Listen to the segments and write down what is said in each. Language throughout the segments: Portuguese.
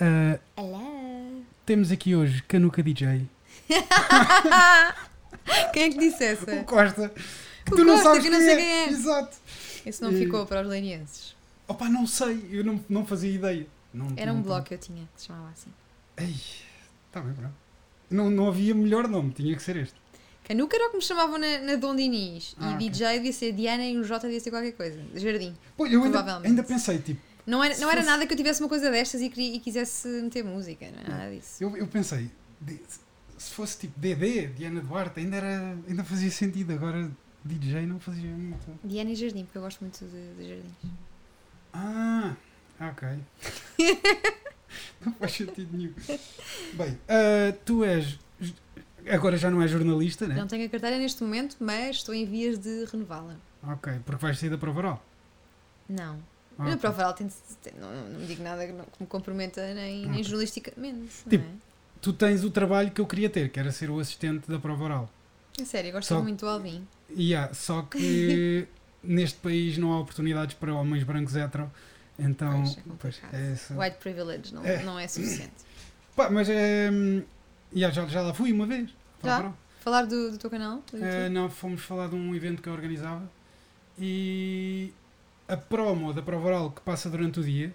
Ah, temos aqui hoje Canuca DJ. Quem é que disse essa? O Costa. Que O tu não Costa, sabes que quem não sei é. quem é. Exato. Esse não ficou para os leirienses. Opa, não sei. Eu não, não fazia ideia. Não, Era um não- blog que eu tinha, que se chamava assim. Ei, tá bem, pronto. Não, não havia melhor nome, tinha que ser este. Canuca era o que me chamavam na, na Dom Dinis. Ah, e ok. DJ devia ser Diana e o J devia ser qualquer coisa. Jardim. Pô, eu ainda, ainda pensei, tipo, Não era, não era fosse- nada que eu tivesse uma coisa destas e, e quisesse meter música, não é nada disso. eu, eu pensei, se fosse tipo DD, Diana Duarte, ainda, era, ainda fazia sentido. Agora DJ não fazia muito. Diana e Jardim, porque eu gosto muito de, de jardins. Ah, ok. não faz sentido nenhum. Bem, ah, tu és. Agora já não és jornalista, né? Não tenho a carteira neste momento, mas estou em vias de renová-la. Ok, porque vais sair da prova oral. Não. Ah, Na prova oral tem- tem- não, não, me digo nada que, me comprometa nem, nem jornalisticamente. Tipo, não Tu tens o trabalho que eu queria ter, que era ser o assistente da prova oral. é? É sério, eu gosto Só- muito do Alvin. Há, só que neste país não há oportunidades para homens brancos hetero. Então, Pois, é pois, é. White privilege não É. não é suficiente. Pá, mas é. hum, Já, já, lá fui uma vez. Já? Oral. Falar do, do teu canal? do YouTube? não, fomos falar de um evento que eu organizava e a promo da prova oral que passa durante o dia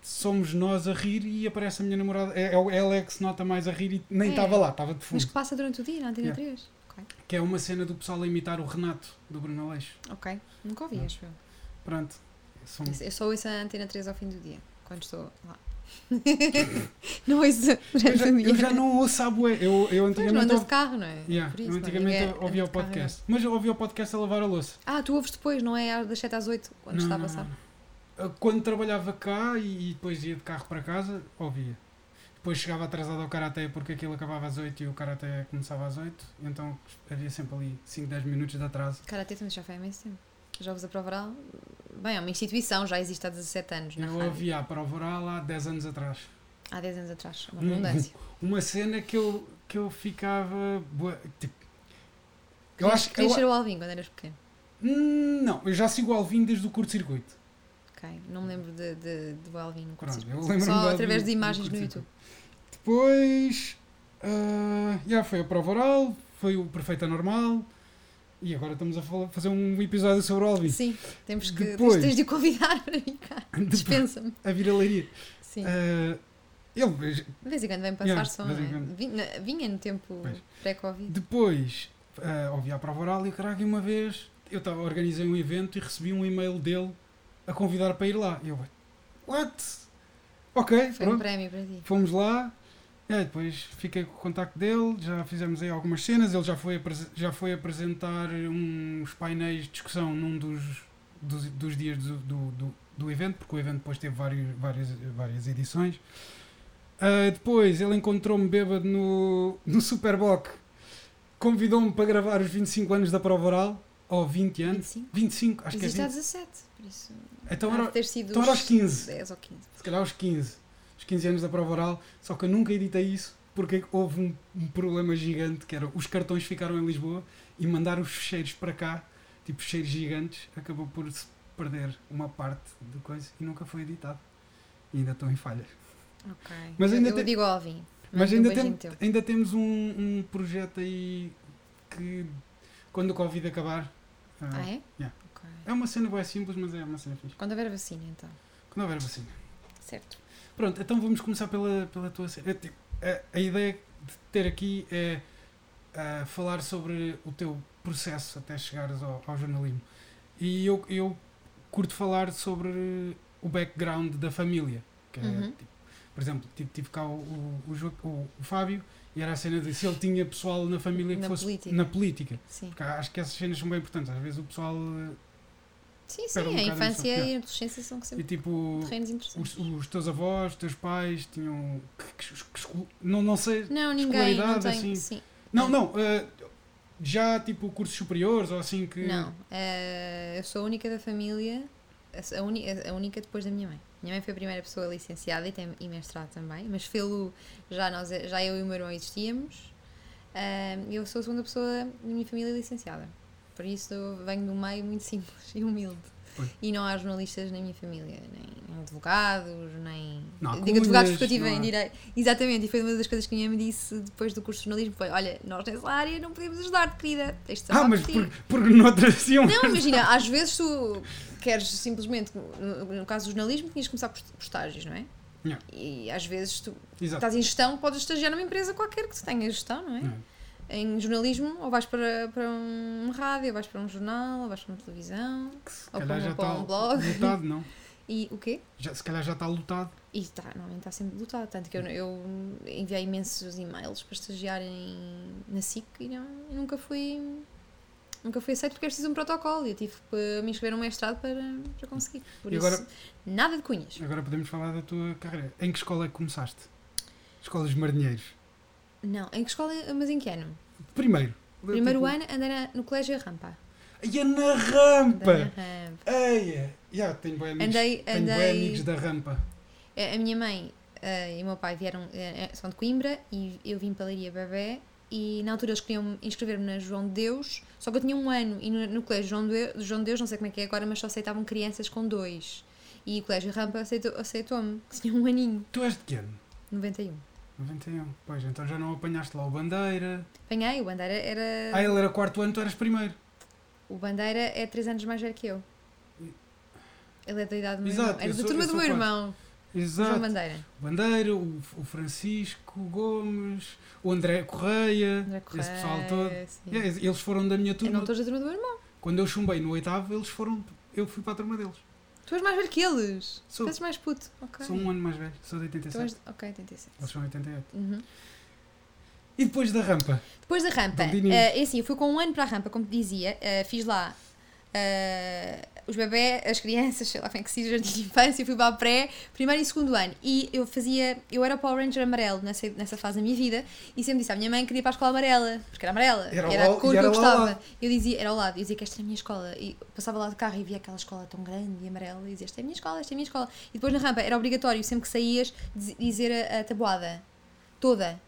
somos nós a rir e aparece a minha namorada. É, é ela é que se nota mais a rir e nem É. estava lá, estava de Mas fundo. que passa durante o dia na Antena Yeah. 3? Ok. Que é uma cena do pessoal a imitar o Renato do Bruno Aleixo. Ok. Nunca ouvi, acho eu. Pronto. São- Eu só ouço a Antena 3 ao fim do dia, quando estou lá. não ouço Eu já, o eu já não ouço a bué. Eu, eu Pois, não antigamente. andas de carro, não é? Yeah, isso, eu não é? antigamente Ninguém ouvia o de carro, podcast. Mas eu ouvia o podcast a lavar a louça. Ah, tu ouves depois, não é das 7 às 8, quando Não, está a não, passar? não. Uh, Quando trabalhava cá e, e depois ia de carro para casa, ouvia. Depois chegava atrasado ao karaté porque aquilo acabava às 8 e o karaté começava às 8, então havia sempre ali 5, 10 minutos de atraso. Karate também já foi há imenso tempo. Jogos a prova oral, bem, é uma instituição, já existe há 17 anos na Eu rádio. ouvia a prova oral há 10 anos atrás. Há 10 anos atrás, uma Hum, redundância. Uma cena que eu, que eu ficava. bué- Tipo, eu acho que. querias ser o Alvin quando eras pequeno. Hum, não, eu já sigo o Alvin desde o curto-circuito. Ok, não me lembro de, de, do Alvin no curto-circuito. Só através de imagens no YouTube. Depois. ah, já foi a prova oral, foi o Perfeita Normal. E agora estamos a falar- fazer um episódio sobre o Alvin. Sim, temos que. Depois- Tens de convidar para vir cá. Dispensa-me. A viralaria. Sim. Ah, ele, De vez em quando vem passar Yeah, não é? Vinha, no tempo pré-Covid. depois ah, ouvi a prova oral e caralho, uma vez eu tava, organizei um evento e recebi um e-mail dele a convidar para ir lá. E eu, what? Ok, Foi um pronto. prémio para ti. Fomos lá, é, depois fiquei com o contacto dele, já fizemos aí algumas cenas, ele já foi, já foi apresentar uns painéis de discussão num dos, dos, dos dias do, do, do, evento, porque o evento depois teve vários, várias, várias edições. Ah, depois ele encontrou-me bêbado no, no Superboc, convidou-me para gravar os 25 anos da prova oral, ou 20 anos, 25? 25, acho Existe que é há 20. 17, por isso. Então era, ter sido então era aos os 15. 10 ou 15. se calhar aos 15, os 15 anos da prova oral, só que eu nunca editei isso porque houve um, um problema gigante que era os cartões ficaram em Lisboa e mandar os fecheiros para cá, tipo fecheiros gigantes, acabou por se perder uma parte de coisa e nunca foi editado. E ainda estou em falha. Ok. Mas ainda eu tem- digo Alvin. Mas um ainda, tem, ainda temos um, um projeto aí que quando o Covid acabar. ah, Ah, é? yeah. Ok. É uma cena bem simples, mas é uma cena fixe. Quando houver vacina, então. Quando houver vacina. Certo. Pronto, então vamos começar pela, pela tua cena. A, a ideia de ter aqui é falar sobre o teu processo até chegares ao, ao jornalismo. E eu, eu curto falar sobre o background da família. Que é, Uhum. tipo, por exemplo, tive, tive cá o, o, o, o- o Fábio e era a cena de se ele tinha pessoal na família que Na fosse política. na política. Sim. Porque acho que essas cenas são bem importantes. Às vezes o pessoal. Sim, sim. Um a infância e a adolescência são E sempre tipo. terrenos Os, interessantes. os teus avós, os teus pais tinham. Que, que- que não, não sei. Não, ninguém. Não tem. assim. Sim. Não, não. eh, já tipo cursos superiores ou assim que. Não. eh, eu sou a única da família, a, uni- a única depois da minha mãe. Minha mãe foi a primeira pessoa licenciada e tem e mestrado também, mas fê-lo já, nós, já eu e o meu irmão existíamos. eh, eu sou a segunda pessoa da minha família licenciada. Por isso venho de um meio muito simples e humilde. Pois. e não há jornalistas na minha família, nem advogados, nem. Não Digo advogados porque eu não em direito. Exatamente, e foi uma das coisas que a minha mãe me disse depois do curso de jornalismo: foi, olha, nós nessa área não podemos ajudar-te, querida. Tens de Ah, mas por ti." por, porque noutras iam. Não, imagina, às vezes tu queres simplesmente, no, caso do jornalismo, tinhas que começar por, por estágios, não é? Yeah. E às vezes tu Exato. estás em gestão, podes estagiar numa empresa qualquer que tenha gestão, não é? Não. Em jornalismo, ou vais para, para um rádio, ou vais para um jornal, ou vais para uma televisão, ou para, já um, para está um blog. lotado, não? E o quê? Já, se calhar já está lotado. E está, normalmente está sempre lotado. Tanto que eu, eu enviei imensos e-mails para estagiar em, na SIC e, não, nunca fui. Nunca fui aceito porque é preciso um protocolo e eu tive que me inscrever num mestrado para, para conseguir. Por E isso, agora- nada de cunhas. Agora podemos falar da tua carreira. Em que escola é que começaste? Escola dos Marinheiros. Não, em que escola, mas em que ano? Primeiro. Primeiro Tipo, ano andei na- no colégio Rampa. Ia na Andei rampa! na rampa. Eia! Já, tenho bem amigos. Andei, tenho bem andei. amigos da rampa. A a minha mãe eh, e o meu pai vieram, eh, são de Coimbra e eu vim para a Leiria Bebé e na altura eles queriam inscrever-me na João de Deus, só que eu tinha um ano e no, no colégio João de, João de Deus, não sei como é que é agora, mas só aceitavam crianças com dois. E o colégio Rampa aceitou- aceitou-me, que tinha um aninho, Tu és de que ano? 91. 91. Pois, então já não apanhaste lá o Bandeira. Apanhei, o Bandeira era. Ah, ele era quarto ano, tu eras primeiro. O Bandeira é 3 anos mais velho que eu. Ele é da idade do meu Exato, irmão. Era eu da turma eu do meu quarto. irmão, João Exato. Bandeira. O Bandeira, o, o Francisco Gomes, o André Correia, André esse pessoal Correia, todo. É, eles foram da minha Eu turma. não todos da turma do meu irmão. Quando eu chumbei no oitavo, eles foram. Eu fui para a turma deles. Tu és mais velho que eles. Sou. Tu és mais puto. Ok. Sou um ano mais velho, sou de Tu 87. és... Ok, 87. Eles são 88. Uhum. E depois da rampa? Depois da rampa, eh, é assim, eu fui com um ano para a rampa, como te dizia, eh, fiz lá os bebés, as crianças, sei lá é que se diz, jardim de infância, fui para a pré, primeiro e segundo ano, e eu fazia, eu era Power Ranger amarelo nessa, nessa fase da minha vida, e sempre disse à minha mãe que queria ir para a escola amarela, porque era amarela, Era era, a cor que eu gostava. Eu dizia, era ao lado, eu dizia que esta era a minha escola, e passava lá de carro e via aquela escola tão grande e amarela, e dizia, esta é a minha escola, esta é a minha escola. E depois na rampa era obrigatório, sempre que saías, diz- dizer a, a tabuada, toda,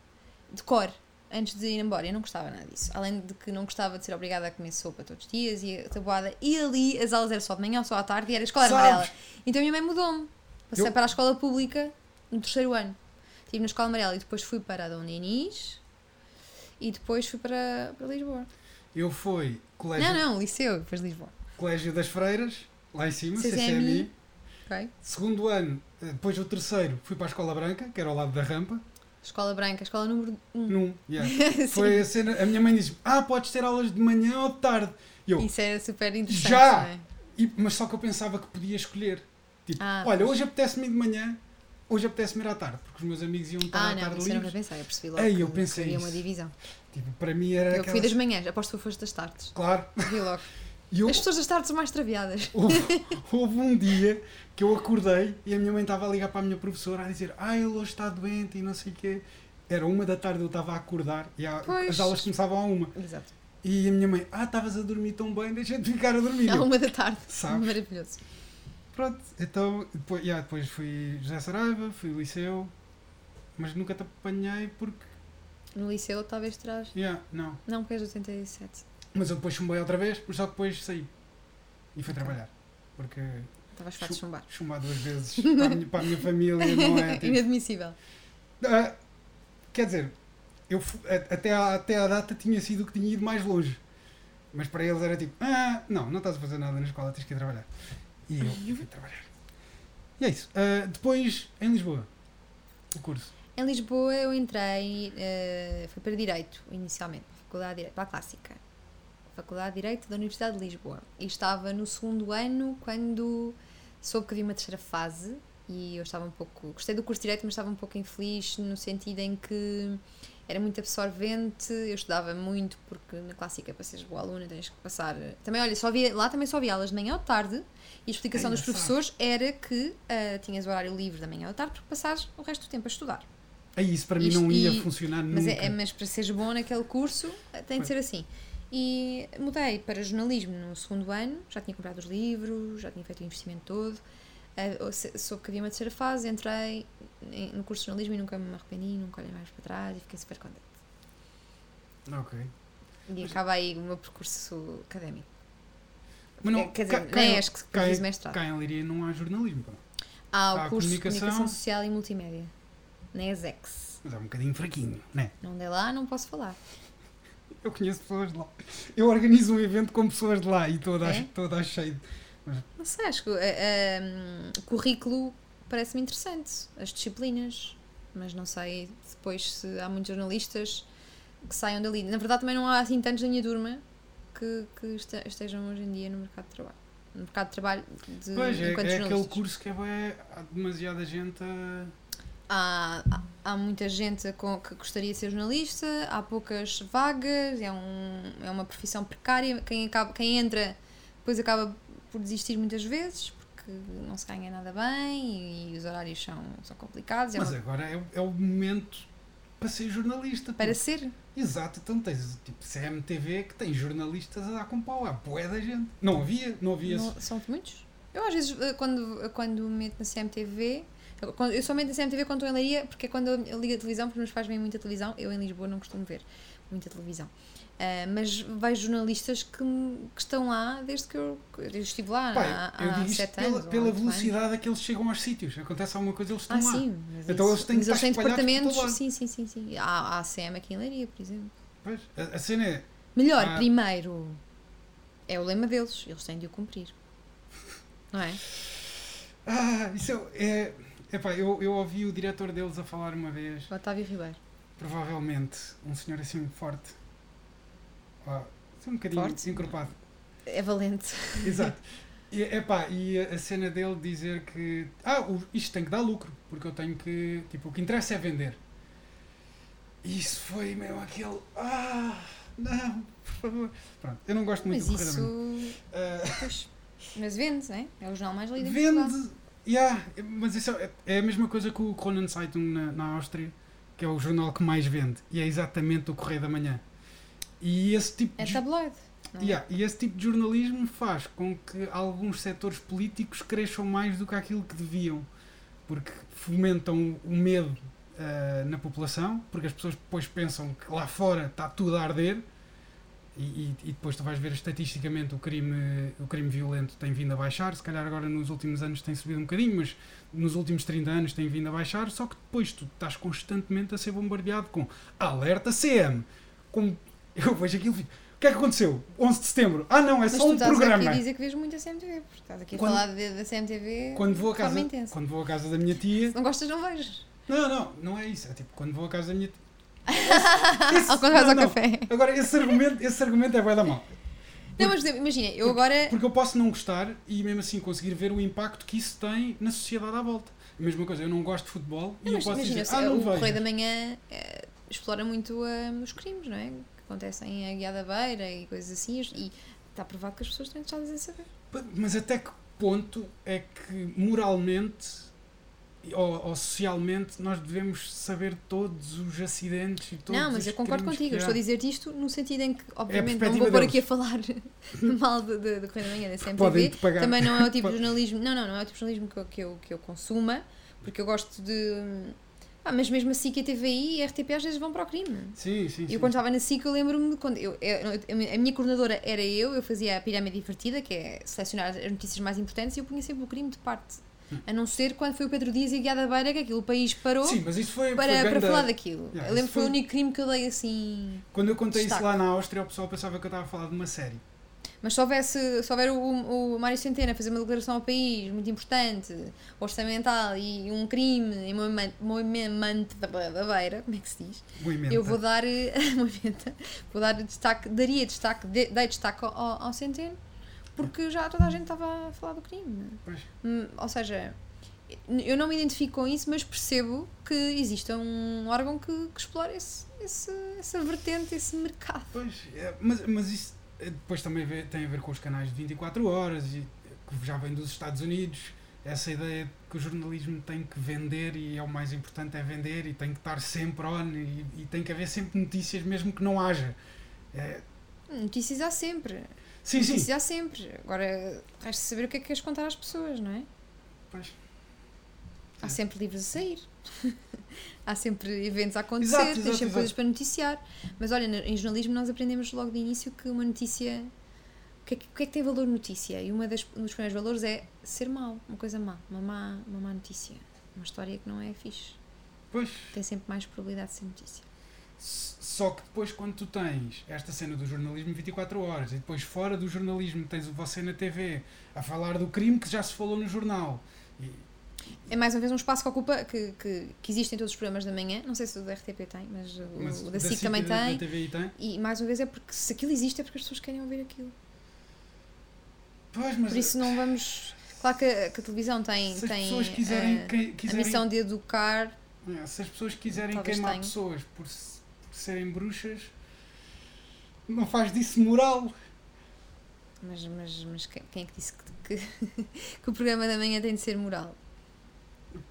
de cor, antes de ir embora. Eu não gostava nada disso. Além de que não gostava de ser obrigada a comer sopa todos os dias e a tabuada. E ali as aulas eram só de manhã ou só à tarde e era a escola Sabes? amarela. Então a minha mãe mudou-me. Passei Eu- para a escola pública no terceiro ano. Estive na escola amarela e depois fui para a Dom Dinis e depois fui para, para Lisboa. Eu fui colégio, Não, não, liceu, depois Lisboa. colégio das Freiras, lá em cima, CCMI. CCMI. Ok? Segundo ano, eh, depois o terceiro, fui para a Escola Branca, que era ao lado da rampa. Escola Branca, escola número 1. Um. Num, yeah. Foi a cena. A minha mãe disse: Ah, podes ter aulas de manhã ou de tarde. E eu, Isso era super interessante. Já! não é? E- mas só que eu pensava que podia escolher. Tipo, Ah, olha, hoje apetece-me ir de manhã, hoje apetece-me ir à tarde, porque os meus amigos iam estar Ah, à não, tarde isso eu não livres. pensei, eu percebi logo Ei, que, eu pensei que havia uma divisão. Tipo, para mim era Eu aquela. fui das manhãs, aposto que foste das tardes. Claro. Vi logo. Eu, As pessoas das tardes são mais traviadas. houve, houve um dia que eu acordei e a minha mãe estava a ligar para a minha professora a dizer: Ah, ele hoje está doente e não sei o quê. Era uma da tarde, eu estava a acordar e a- as aulas começavam a uma. Exato. E a minha mãe: Ah, estavas a dormir tão bem, deixa-te ficar a dormir. À uma da tarde. Sabes? Maravilhoso. Pronto, então depois, yeah, depois fui José Saraiva, fui liceu, mas nunca te apanhei porque. No liceu talvez terás. Yeah, não. Não, porque és de 87. Mas eu depois chumbei outra vez, mas só que depois saí. E fui trabalhar. Porque Estavas farto de chumbar. chumbar duas vezes para a minha, para a minha família não é. tipo- Inadmissível. Ah, quer dizer, eu a- até, à, até à data tinha sido o que tinha ido mais longe. Mas para eles era tipo, ah, não, não estás a fazer nada na escola, tens que ir trabalhar. E eu, fui trabalhar. E é isso. Ah, depois, em Lisboa, o curso. Em Lisboa eu entrei, eh, fui para Direito, inicialmente, Faculdade de Direito, para a Clássica. Faculdade de Direito da Universidade de Lisboa. E estava no segundo ano quando soube que havia uma terceira fase e eu estava um pouco. Gostei do curso de Direito, mas estava um pouco infeliz no sentido em que era muito absorvente, eu estudava muito porque na clássica para seres boa aluna tens que passar. Também, olha, só havia, lá também só havia aulas de manhã ou de tarde e a explicação É dos professores era que ah, tinhas horário livre da manhã ou de tarde porque passares o resto do tempo a estudar. Aí isso para mim Isto- não ia e- funcionar Mas, nunca. é, é- mas para seres bom naquele curso eh, tem de ser assim. E mudei para jornalismo no segundo ano, já tinha comprado os livros, já tinha feito o investimento todo. se- soube que havia uma terceira fase, entrei no curso de jornalismo e nunca me arrependi, nunca olhei mais para trás e fiquei super contente. Ok. E Mas- acaba aí o meu percurso académico. Mas não, É, quer dizer, cá- nem em- és que cá fiz mestrado. Cá em Leiria não há jornalismo, pá. Há o há curso de comunicação. comunicação social e multimédia. Na ESEX. mas é um bocadinho fraquinho, né? Não dei lá, não posso falar. Eu conheço pessoas de lá. Eu organizo um evento com pessoas de lá e toda, É? toda cheio. Não sei, acho que eh, eh, o currículo parece-me interessante, as disciplinas, mas não sei depois se há muitos jornalistas que saiam dali. Na verdade, também não há assim tantos da minha turma que, que este- estejam hoje em dia no mercado de trabalho. No mercado de trabalho de, Pois, é, enquanto é aquele jornalistas. curso que é há demasiada gente a... Há, há- há muita gente que gostaria de ser jornalista, há poucas vagas, é, um, é uma profissão precária. Quem, acaba, quem entra depois acaba por desistir muitas vezes porque não se ganha nada bem e, os horários são, são complicados. É Mas uma- agora é, o- é o momento para ser jornalista. para pô. ser. Exato, então tens tipo CMTV que tem jornalistas a dar com pau, há bué da gente. Não havia, não havia. Não- são muitos? Eu às vezes, eh, quando, quando me meto na CMTV, eu, meto na CMTV quando estou em Leiria, porque é quando eu ligo a televisão, porque meus pais veem muita televisão, eu em Lisboa não costumo ver muita televisão. Ah, mas vejo jornalistas que, que estão lá desde que eu, eu estive lá Pá, há, eu há sete pela, anos. pela anos. velocidade a que eles chegam aos sítios. Acontece alguma coisa, eles estão Ah, lá. sim. Então isso- eles têm que eles têm departamentos. Sim, sim, sim, sim. Há, há a CM aqui em Leiria, por exemplo. Pois, a, a cena é. Melhor, Ah. primeiro, é o lema deles, eles têm de o cumprir. Não é? Ah, isso é. Epá, eu, eu ouvi o diretor deles a falar uma vez, O Otávio Ribeiro. provavelmente, um senhor assim forte. Ah, um bocadinho Forte? encorpado. É valente. Exato. E, epá, e a cena dele dizer que ah, isto tem que dar lucro, porque eu tenho que. Tipo, o que interessa é vender. Isso foi mesmo aquele. Ah, não, por favor. Pronto, eu não gosto muito Mas do isso. Ah, Pois, mas vende, não é? É o jornal mais lido vende. Yeah, mas isso é, é a mesma coisa que o Kronen Zeitung na, na Áustria, que é o jornal que mais vende. E é exatamente o Correio da Manhã. E esse tipo É de. tabloide. é? Yeah, e esse tipo de jornalismo faz com que alguns setores políticos cresçam mais do que aquilo que deviam, porque fomentam o medo ah, na população, porque as pessoas depois pensam que lá fora está tudo a arder. E, e- depois tu vais ver estatisticamente o crime, o crime violento tem vindo a baixar, se calhar agora nos últimos anos tem subido um bocadinho, mas nos últimos 30 anos tem vindo a baixar, só que depois tu estás constantemente a ser bombardeado com alerta CM. Com, eu vejo aquilo e o que é que aconteceu? 11 de setembro. Ah não, é Mas só tu um estás programa. aqui a dizer que vês muito a CMTV, porque estás aqui a Quando- falar da CMTV Quando vou, a casa, quando vou à casa da minha tia. Se não gostas, não vejas. Não, não, não é isso. É tipo, quando vou à casa da minha tia. Esse- quando vais não, ao não. café. Agora, esse argumento, esse argumento é bem da mal. Não, mas imagina, eu agora. Porque eu posso não gostar e mesmo assim conseguir ver o impacto que isso tem na sociedade à volta. A mesma coisa, eu não gosto de futebol e Não, eu mas posso imagina, dizer, ah, não o Correio vejo. da Manhã eh, explora muito eh, os crimes, não é? Que acontecem em Aguiar da Beira e coisas assim, e está provado que as pessoas estão interessadas em saber. Mas até que ponto é que moralmente ou, ou socialmente nós devemos saber todos os acidentes e todos não, mas eu concordo contigo, estou a dizer-te isto no sentido em que, obviamente, não perspectiva vou pôr aqui a falar mal de, Correio da Manhã, da CMTV. Também não é o tipo de jornalismo. Não, não, não é o tipo de jornalismo que eu, que eu, que eu consuma, porque eu gosto de. Ah, mas mesmo a SIC e a TVI e a RTP às vezes vão para o crime. Sim, sim, sim. Eu quando estava na SIC eu lembro-me de quando eu, eu- a minha coordenadora era eu, eu fazia a pirâmide divertida, que é selecionar as notícias mais importantes, e eu punha sempre o crime de parte. A não ser quando foi o Pedro Dias e a Guiada Beira, que aquilo o país parou Sim, mas isso foi, para, foi para ganda- falar daquilo. Yeah, eu lembro que foi o único crime que eu dei assim. Quando eu contei Destaque. isso lá na Áustria, o pessoal pensava que eu estava a falar de uma série. Mas se houvesse, se houver o, o Mário Centeno a fazer uma declaração ao país muito importante, orçamental e um crime em movimento, da beira, como é que se diz? Movimento. Eu vou dar movimento, vou dar destaque, daria destaque, de- dei destaque ao, ao Centeno, porque já toda a gente estava a falar do crime. Pois. Hum, Ou seja, eu não me identifico com isso, mas percebo que exista um órgão que, que explora esse, esse, essa vertente, esse mercado. Pois, é, mas, mas isso é, depois também vê- tem a ver com os canais de 24 horas e que já vem dos Estados Unidos. Essa ideia de que o jornalismo tem que vender e é o mais importante é vender e tem que estar sempre on e, e tem que haver sempre notícias mesmo que não haja. É, Notícias há sempre. Sim, sim. Notícias há sempre. Agora, resta saber o que é que queres contar às pessoas, não é? Pois. Há Sim. sempre livros a sair. há sempre eventos a acontecer, Exato, tens sempre exato. coisas para noticiar. Mas olha, em jornalismo nós aprendemos logo de início que uma notícia que, é que, o que é que tem valor notícia? E uma das, um dos primeiros valores é ser mau, uma coisa má, uma má, uma má notícia. Uma história que não é fixe. Pois. Tem sempre mais probabilidade de ser notícia. Só que depois, quando tu tens esta cena do jornalismo 24 horas e depois fora do jornalismo tens o você na TV a falar do crime que já se falou no jornal. E, é mais uma vez um espaço que ocupa, que, que, que existe em todos os programas da manhã. Não sei se o da RTP tem, mas, mas o, o da SIC também tem. tem. E mais uma vez é porque se aquilo existe é porque as pessoas querem ouvir aquilo. Pois, mas Por isso não vamos. Claro que a, que a televisão tem, se tem quiserem, a, que- quiserem a missão de educar. É, se as pessoas quiserem queimar pessoas por, se- serem bruxas, não faz disso moral. Mas, mas, mas quem, é que disse que, que, que o programa da manhã tem de ser moral?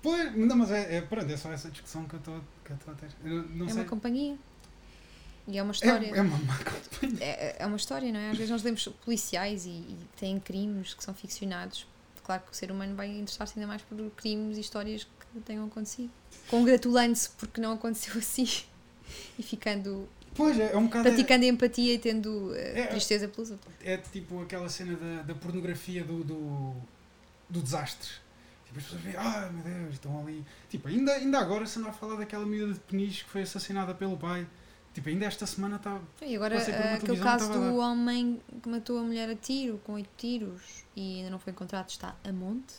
Pois, não, mas é, é, pronto, é só essa discussão que eu estou a ter. Eu não é sei. uma companhia. E é uma É, história. é uma má companhia. É, é uma história, não é? Às vezes nós lemos policiais e, e têm crimes que são ficcionados. Claro que o ser humano vai interessar-se ainda mais por crimes e histórias que tenham acontecido. Congratulando-se porque não aconteceu assim e ficando. Pois, é, é um bocado. É, praticando empatia e tendo eh, É, tristeza pelos outros. é tipo aquela cena da, da pornografia do, do, do desastre. Tipo, as pessoas veem, ah meu Deus, estão ali. Tipo, ainda, ainda agora se não a falar daquela miúda de Peniche que foi assassinada pelo pai. Tipo, ainda esta semana está. E agora aquele caso estava do homem que matou a mulher a tiro, com oito tiros, e ainda não foi encontrado, está a monte,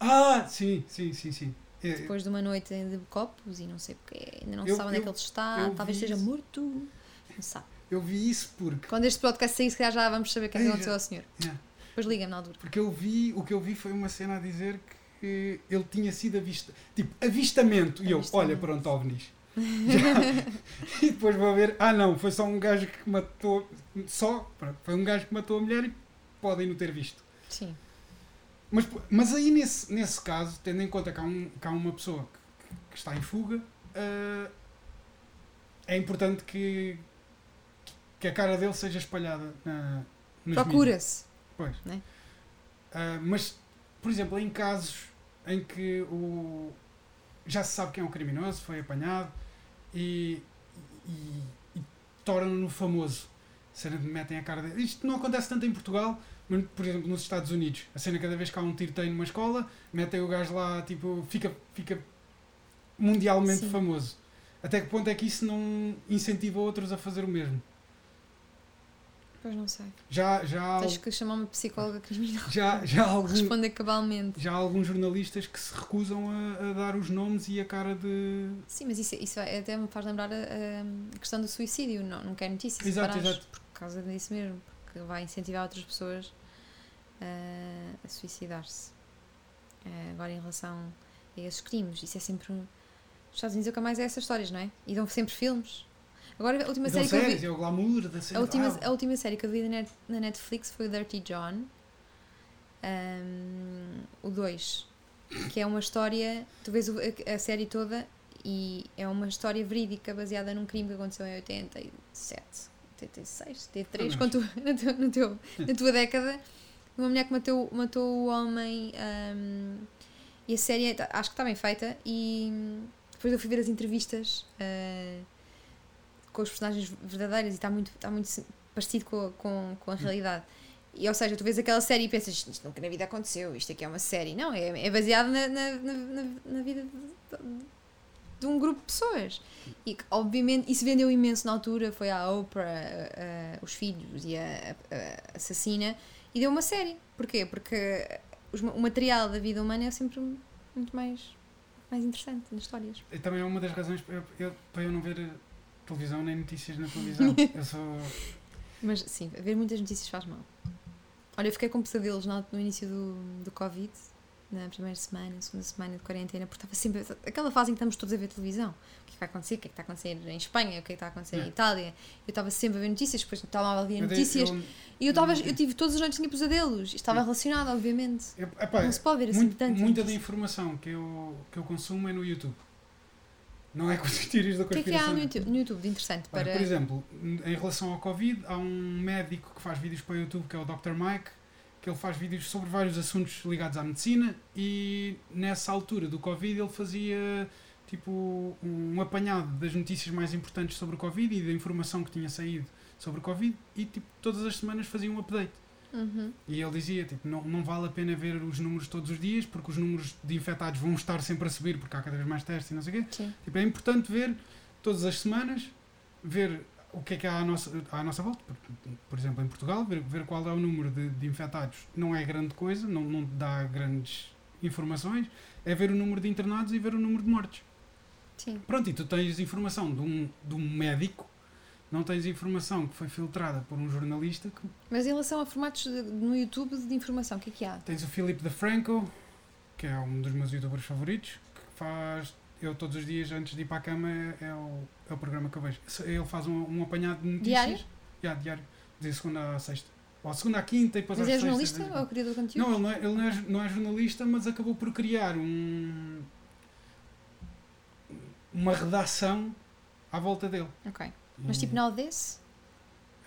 Ah, sim, sim, sim, sim. Depois de uma noite de copos e não sei porque, ainda não se Eu- sabe onde é que ele está, talvez esteja morto, não sabe. Eu vi isso porque. Quando este podcast sair, se calhar já vamos saber o que é que aconteceu ao senhor. Yeah. Depois liga-me na altura. Porque eu vi, o que eu vi foi uma cena a dizer que ele tinha sido avistado. Tipo, avistamento. E eu, olha, pronto, OVNIs. Já. e depois vou ver, ah não, foi só um gajo que matou. Só, pronto, foi um gajo que matou a mulher e podem não ter visto. Sim. Mas, mas aí nesse, nesse caso, tendo em conta que há, um, que há uma pessoa que, que está em fuga, ah, é importante que, que a cara dele seja espalhada na. Procura-se. Pois. Ah, mas, por exemplo, em casos em que o, já se sabe quem é o criminoso, foi apanhado e, e, e tornam-no famoso. De metem a cara dele. Isto não acontece tanto em Portugal, mas, por exemplo, nos Estados Unidos. A cena cada vez que há um tiroteio numa escola, metem o gajo lá, tipo, fica, fica mundialmente Sim. famoso. Até que ponto é que isso não incentiva outros a fazer o mesmo? Pois não sei. Já, já, Tens que chamar uma psicóloga criminal. já, já algum, Responder cabalmente. já há alguns jornalistas que se recusam a, a dar os nomes e a cara de. Sim, mas isso, isso até me faz lembrar a, a- questão do suicídio. Não, não quer notícias Exato, exato. por causa disso mesmo. Porque vai incentivar outras pessoas a, a suicidar-se. Eh, agora, em relação a esses crimes, isso é sempre. um- Os Estados Unidos é o que mais é essas histórias, não é? E dão sempre filmes. Agora, a última série que eu séries, vi. é o glamour da série. A última, a última série que eu vi na, net, na Netflix foi o Dirty John, Ahm, o 2, que é uma história. Tu vês a série toda e é uma história verídica baseada num crime que aconteceu em 87, 86, 83, Ah, quando tu, na, teu, na tua década. Uma mulher que matou, matou o homem ahm, e a série tá- acho que está bem feita. E hum, depois eu fui ver as entrevistas. ah, com os personagens verdadeiros e está muito, está muito parecido com, a- com, com a realidade. E, ou seja, tu vês aquela série e pensas, isto nunca na vida aconteceu, isto aqui é uma série. Não, é, é baseado na, na, na, na- na vida de, de- de um grupo de pessoas. E que, obviamente, isso vendeu imenso na altura, foi a Oprah, a- a- os filhos e a, a- assassina, e deu uma série. Porquê? Porque os o material da vida humana é sempre muito mais, mais interessante nas histórias. E também é uma das razões para eu, eu- para eu não ver eh, televisão nem notícias na televisão. eu sou. Mas sim, ver muitas notícias faz mal. Olha, eu fiquei com pesadelos no, no início do, do Covid, na primeira semana, segunda semana de quarentena, porque estava sempre. aquela fase em que estamos todos a ver televisão. O que é que vai acontecer? O que é que está a acontecer em Espanha? O que é que está a acontecer É. em Itália? Eu estava sempre a ver notícias, depois estava a ver eu notícias. eu- e eu, estava, eu- eu tive todas as noites tinha pesadelos. Isto estava relacionado, obviamente. eu- epá, não se pode ver assim muito- tanto. muita da informação que eu, que eu consumo é no YouTube. Não é com as teorias da O que é que há conspiração. no YouTube, no YouTube de interessante Olha, para. por exemplo, em relação ao Covid, há um médico que faz vídeos para o YouTube que é o Dr. Mike, que ele faz vídeos sobre vários assuntos ligados à medicina e nessa altura do Covid ele fazia tipo um apanhado das notícias mais importantes sobre o Covid e da informação que tinha saído sobre o Covid e tipo todas as semanas fazia um update. Uhum. E ele dizia, tipo, não, não vale a pena ver os números todos os dias, porque os números de infectados vão estar sempre a subir, porque há cada vez mais testes e não sei o quê. Sim. Tipo, é importante ver todas as semanas, ver o que é que há à nossa, à nossa volta. Por, por exemplo, em Portugal, ver, ver qual é o número de, de infectados não é grande coisa, não, não dá grandes informações. É ver o número de internados e ver o número de mortes. Sim. Pronto, e tu tens informação de um, de um médico, não tens informação que foi filtrada por um jornalista. Que Mas em relação a formatos de- no YouTube de informação, o que é que há? tens o Filipe DeFranco, que é um dos meus youtubers favoritos, que faz. Eu todos os dias antes de ir para a cama é, é o, é o programa que eu vejo. Ele faz um, um apanhado de notícias. Diário? Yeah, diário. De segunda a sexta. Ou segunda a quinta e depois Mas às é sextas, jornalista desde- ou criador de conteúdo? Não, ele, não é, ele não, é, não é jornalista, mas acabou por criar um, uma redação à volta dele. Ok. Mas tipo now this?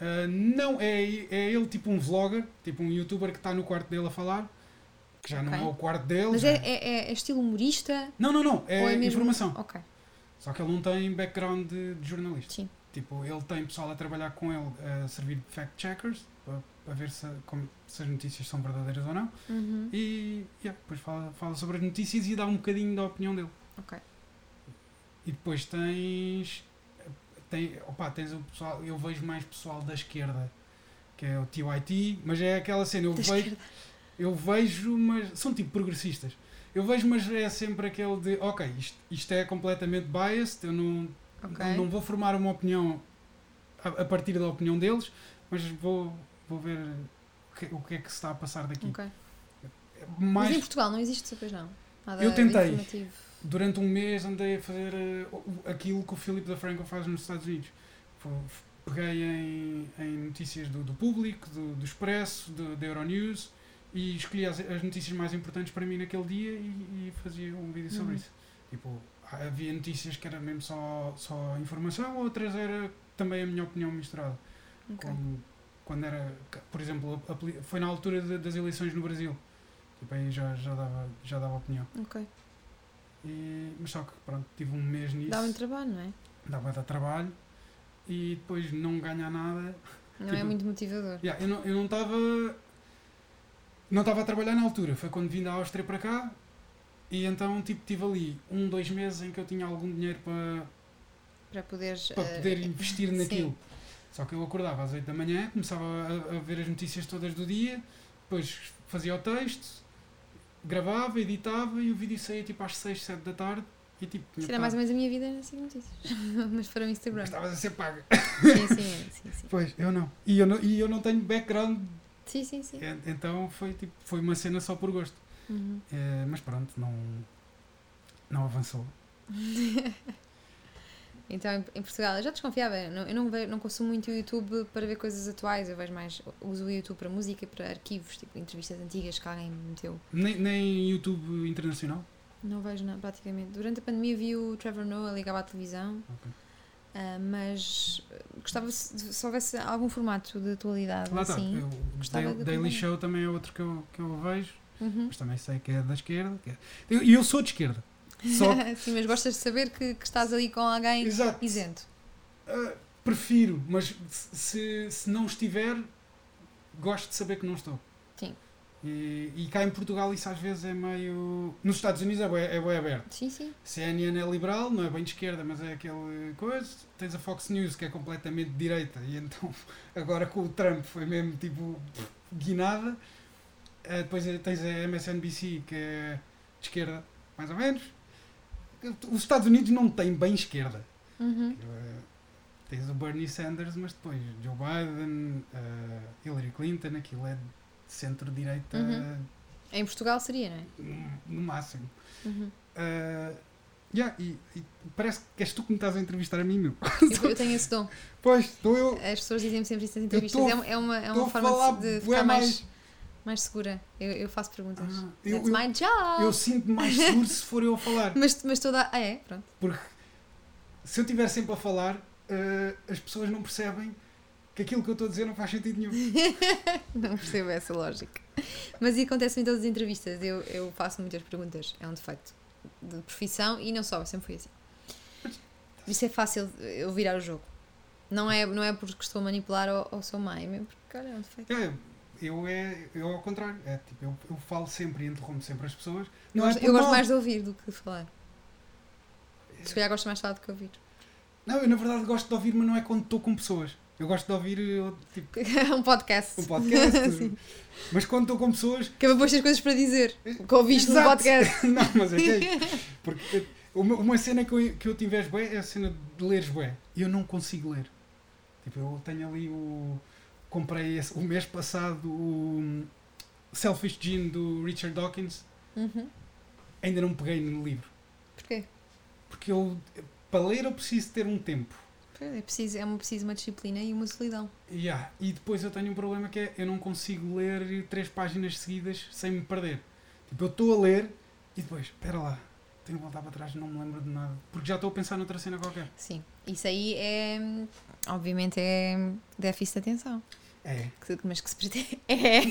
Uh, não, é, é ele tipo um vlogger, tipo um youtuber que está no quarto dele a falar, que já não Ok. é o quarto dele. Mas já- é, é, é estilo humorista? Não, não, não, é, é mesmo... informação. Ok, Só que ele não tem background de, de jornalista. sim. Tipo, ele tem pessoal a trabalhar com ele a servir de fact-checkers para ver se, como- se as notícias são verdadeiras ou não. Uhum. E yeah, depois fala, fala sobre as notícias e dá um bocadinho da opinião dele. Ok. E depois tens. Tem, opa, tens o pessoal. Eu vejo mais pessoal da esquerda, que é o TYT, mas é aquela cena. Eu Da vejo, esquerda. Eu vejo, mas. São tipo progressistas. Eu vejo, mas é sempre aquele de. Ok, isto, isto é completamente biased, eu não, Ok. não, vou formar uma opinião a, a partir da opinião deles, mas vou, vou ver o que, o que é que se está a passar daqui. Ok. Mais, Mas em Portugal não existe depois não? Nada Eu tentei. durante um mês andei a fazer o- aquilo que o Filipe da Franco faz nos Estados Unidos. Peguei em, em notícias do, do Público, do, do Expresso, do, da Euronews e escolhi as, as notícias mais importantes para mim naquele dia e, e fazia um vídeo sobre Uhum. isso. Tipo, havia notícias que era mesmo só, só informação, outras era também a minha opinião misturada. Ok. Como quando era, por exemplo, a- foi na altura de- das eleições no Brasil. Tipo, aí já, já, dava, já dava opinião. Ok. E, mas só que pronto, tive um mês nisso, Dá muito trabalho, não é? dava a dar trabalho e depois não ganhar nada. Não é Tipo- muito motivador. Yeah, eu não eu não estava não estava a trabalhar na altura, foi quando vim da Áustria para cá e então tipo tive ali um, dois meses em que eu tinha algum dinheiro para, Para poderes. para eh, poder investir sim. naquilo. Só que eu acordava às 8 da manhã, começava a, a ver as notícias todas do dia, depois fazia o texto, gravava, editava e o vídeo saía tipo às 6, 7 da tarde e tipo. era mais ou menos a minha vida nas notícias. Mas para o Instagram. Estavas a ser paga. Sim, sim, sim, sim. Pois, eu não. E eu não, e eu não tenho background, Sim, sim, sim. en- então foi, tipo, foi uma cena só por gosto. Uhum. Eh, mas pronto, não, não avançou. Então, em- Portugal, eu já desconfiava, eu não, eu não, ve- não consumo muito o YouTube para ver coisas atuais, eu vejo mais, uso o YouTube para música para arquivos, tipo entrevistas antigas que alguém me meteu. Nem, nem YouTube internacional. Não vejo nada, praticamente. Durante a pandemia vi o Trevor Noah ligava à televisão, Ok. ah, mas gostava se, se houvesse algum formato de atualidade Lá assim. eu- gostava Daily. Show também é outro que eu, que eu vejo, Uhum. mas também sei que é da esquerda. que é- Eu- E eu, sou de esquerda. Só Sim, mas gostas de saber que, que estás ali com alguém exato. isento. Ah, prefiro, mas se, se não estiver, gosto de saber que não estou. E, e cá em Portugal isso às vezes é meio. Nos Estados Unidos é bué, é bué aberto. Sim, sim. CNN é liberal, não é bem de esquerda, mas é aquele coisa. Tens a Fox News que é completamente de direita e então agora com o Trump foi mesmo tipo guinada. Eh, depois tens a MSNBC que é de esquerda, mais ou menos. Os Estados Unidos não têm bem esquerda. Uhum. Eh, tens o Bernie Sanders, mas depois Joe Biden, eh, Hillary Clinton, aquilo é centro-direita Uhum. Em Portugal seria, não é? no- no máximo. Uhum. Uh, yeah, e, e parece que és tu que me estás a entrevistar a mim, meu. Eu, eu tenho esse dom. Pois, estou eu. As pessoas dizem-me sempre isso nas entrevistas. tô- é, uma- é uma, é uma forma de, de ficar mais, mais. mais segura. Eu, eu faço perguntas. Ah, eu, That's eu, my job! eu sinto-me mais seguro se for eu a falar. Mas, mas toda. Ah, é? Pronto. Porque se eu estiver sempre a falar, uh, as pessoas não percebem que aquilo que eu estou a dizer não faz sentido nenhum. Não percebo essa lógica. Mas isso acontece em todas as entrevistas. Eu, eu faço muitas perguntas. É um defeito de profissão e não só, eu sempre fui assim. Isso é fácil eu virar o jogo. Não é, não é porque estou a manipular ou, ou sou má, é mesmo porque, cara, é um defeito. É, eu é eu ao contrário. É, tipo, eu, eu falo sempre e interrompo sempre as pessoas. Eu, Não é gosto, por eu gosto mais de ouvir do que de falar. Se calhar gosto mais de falar do que ouvir. Não, eu na verdade gosto de ouvir, mas não é quando estou com pessoas. Eu gosto de ouvir eu, tipo, um podcast. um podcast. Mas quando estou com pessoas. Que é para depois ter coisas para dizer. Que ouviste no podcast. não, mas é que é. Porque eh, uma, uma cena que eu, que eu tive bué é a cena de leres bué. E eu não consigo ler. Tipo, eu tenho ali o. Comprei esse- o mês passado o Selfish Gene do Richard Dawkins. Uhum. Ainda não peguei no livro. Porquê? Porque eu. Para ler eu preciso ter um tempo. É preciso, é uma, preciso uma disciplina e uma solidão. Yeah. E depois eu tenho um problema que é eu não consigo ler três páginas seguidas sem me perder. Tipo, eu estou a ler e depois, espera lá, tenho que voltar para trás, não me lembro de nada. Porque já estou a pensar noutra cena qualquer. Sim. Isso aí é. Obviamente é déficit de atenção. É, Que- mas que se, prati- é, é.